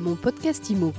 Mon podcast IMO.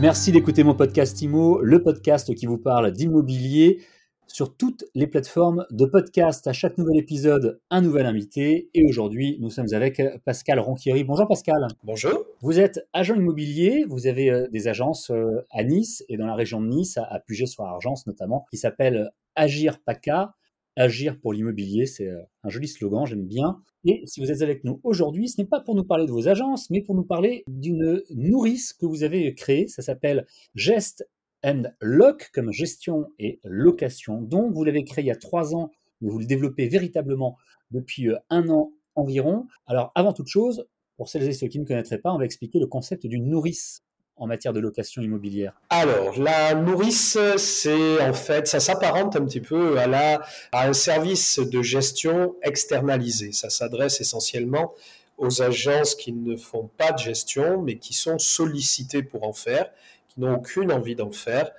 Merci d'écouter mon podcast IMO, le podcast qui vous parle d'immobilier sur toutes les plateformes de podcast. À chaque nouvel épisode, un nouvel invité. Et aujourd'hui, nous sommes avec Pascal Ronquieri. Bonjour Pascal. Bonjour. Vous êtes agent immobilier, vous avez euh, des agences euh, à Nice et dans la région de Nice, à Puget-sur-Argence notamment, qui s'appelle Agir PACA. Agir pour l'immobilier, c'est euh, un joli slogan, j'aime bien. Et si vous êtes avec nous aujourd'hui, ce n'est pas pour nous parler de vos agences, mais pour nous parler d'une nourrice que vous avez créée. Ça s'appelle Gest and Lock, comme gestion et location. Donc, vous l'avez créé il y a trois ans, mais vous le développez véritablement depuis euh, un an environ. Alors, avant toute chose, pour celles et ceux qui ne connaîtraient pas, on va expliquer le concept d'une nourrice en matière de location immobilière Alors, la nourrice, c'est en fait, ça s'apparente un petit peu à, un service de gestion externalisé. Ça s'adresse essentiellement aux agences qui ne font pas de gestion, mais qui sont sollicitées pour en faire, qui n'ont aucune envie d'en faire.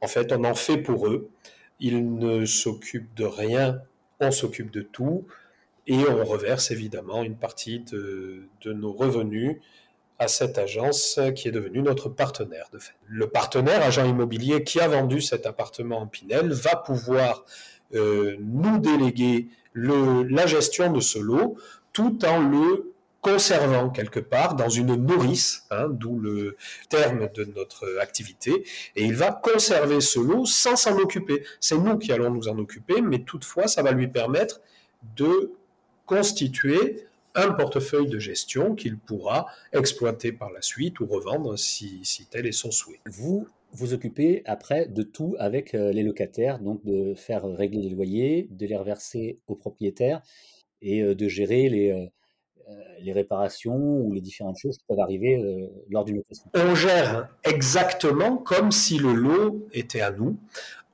En fait, on en fait pour eux. Ils ne s'occupent de rien, on s'occupe de tout, et on reverse évidemment une partie de nos revenus à cette agence qui est devenue notre partenaire. Le partenaire, agent immobilier qui a vendu cet appartement en Pinel, va pouvoir euh, nous déléguer la gestion de ce lot tout en le conservant quelque part dans une nourrice, hein, d'où le terme de notre activité, et il va conserver ce lot sans s'en occuper. C'est nous qui allons nous en occuper, mais toutefois, ça va lui permettre de constituer un portefeuille de gestion qu'il pourra exploiter par la suite ou revendre si, si tel est son souhait. Vous vous occupez après de tout avec euh, les locataires, donc de faire régler les loyers, de les reverser aux propriétaires et euh, de gérer les, euh, les réparations ou les différentes choses qui peuvent arriver lors d'une location. On gère exactement comme si le lot était à nous.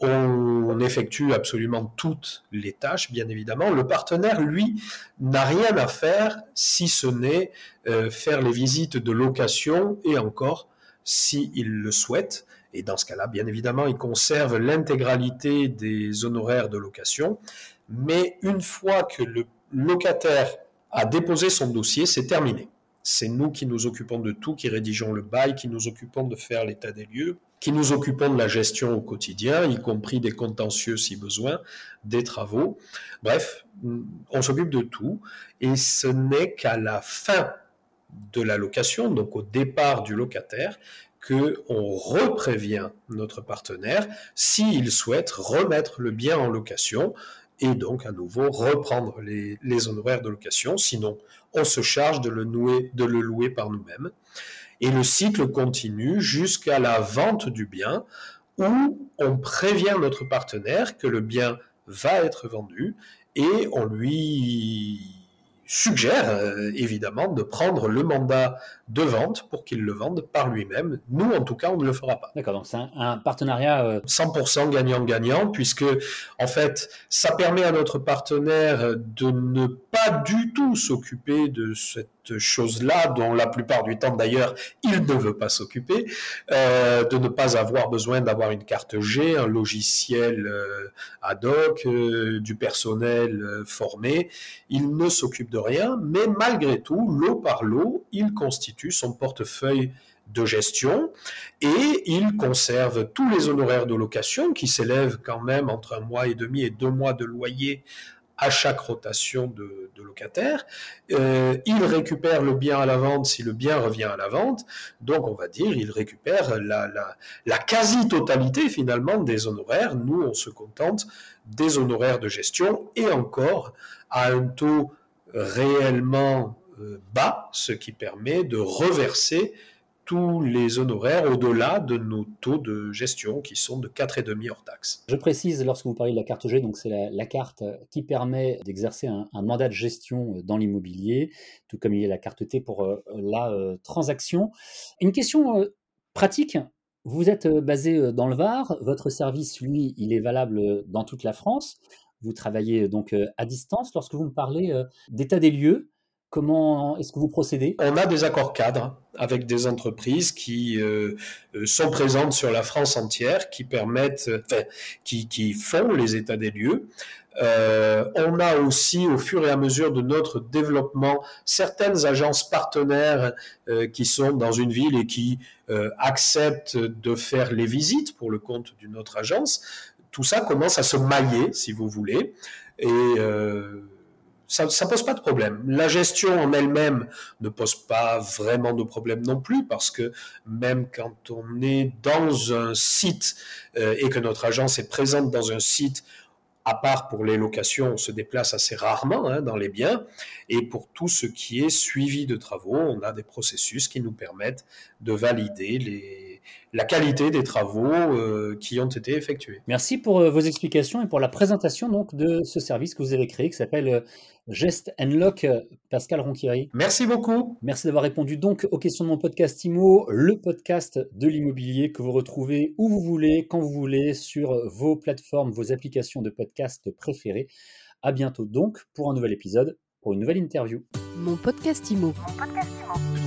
On effectue absolument toutes les tâches, bien évidemment. Le partenaire, lui, n'a rien à faire si ce n'est euh, faire les visites de location et encore s'il il le souhaite. Et dans ce cas-là, bien évidemment, il conserve l'intégralité des honoraires de location. Mais une fois que le locataire a déposé son dossier, c'est terminé. C'est nous qui nous occupons de tout, qui rédigeons le bail, qui nous occupons de faire l'état des lieux, qui nous occupons de la gestion au quotidien, y compris des contentieux si besoin, des travaux. Bref, on s'occupe de tout. Et ce n'est qu'à la fin de la location, donc au départ du locataire, que on reprévient notre partenaire s'il souhaite remettre le bien en location et donc à nouveau reprendre les, honoraires de location. Sinon, on se charge de le, nouer, de le louer par nous-mêmes. Et le cycle continue jusqu'à la vente du bien où on prévient notre partenaire que le bien va être vendu et on lui suggère euh, évidemment de prendre le mandat de vente pour qu'il le vende par lui-même. Nous, en tout cas, on ne le fera pas. D'accord, donc c'est un, partenariat... 100% euh, gagnant-gagnant, puisque en fait, ça permet à notre partenaire de ne pas du tout s'occuper de cette chose-là, dont la plupart du temps d'ailleurs, il ne veut pas s'occuper, euh, de ne pas avoir besoin d'avoir une carte G, un logiciel euh, ad hoc, euh, du personnel formé. Il ne s'occupe de rien, mais malgré tout, lot par lot, il constitue son portefeuille de gestion et il conserve tous les honoraires de location qui s'élèvent quand même entre un mois et demi et deux mois de loyer à chaque rotation de, de locataire. Euh, il récupère le bien à la vente si le bien revient à la vente. Donc, on va dire, il récupère la, quasi-totalité finalement des honoraires. Nous, on se contente des honoraires de gestion et encore à un taux réellement euh, bas, ce qui permet de reverser tous les honoraires au-delà de nos taux de gestion qui sont de 4,5 hors taxe. Je précise, lorsque vous parlez de la carte G, donc c'est la, carte qui permet d'exercer un, mandat de gestion dans l'immobilier, tout comme il y a la carte T pour euh, la euh, transaction. Une question euh, pratique. Vous êtes basé dans le Var, votre service, lui, il est valable dans toute la France. Vous travaillez donc à distance. Lorsque vous me parlez d'état des lieux, Comment est-ce que vous procédez? On a des accords cadres avec des entreprises qui euh, euh, sont présentes sur la France entière, qui permettent, enfin, qui, font les états des lieux. Euh, on a aussi, au fur et à mesure de notre développement, certaines agences partenaires qui sont dans une ville et qui acceptent de faire les visites pour le compte d'une autre agence. Tout ça commence à se mailler, si vous voulez, et ça ne pose pas de problème. La gestion en elle-même ne pose pas vraiment de problème non plus, parce que même quand on est dans un site euh, et que notre agence est présente dans un site, à part pour les locations, on se déplace assez rarement hein, dans les biens. Et pour tout ce qui est suivi de travaux, on a des processus qui nous permettent de valider les, la qualité des travaux euh, qui ont été effectués. Merci pour euh, vos explications et pour la présentation donc de ce service que vous avez créé qui s'appelle euh, Gest Lock, Pascal Ronquieri. Merci beaucoup. Merci d'avoir répondu donc aux questions de mon podcast IMO, le podcast de l'immobilier que vous retrouvez où vous voulez, quand vous voulez, sur vos plateformes, vos applications de podcast préférées. À bientôt donc pour un nouvel épisode, pour une nouvelle interview. Mon podcast IMO. Mon podcast IMO.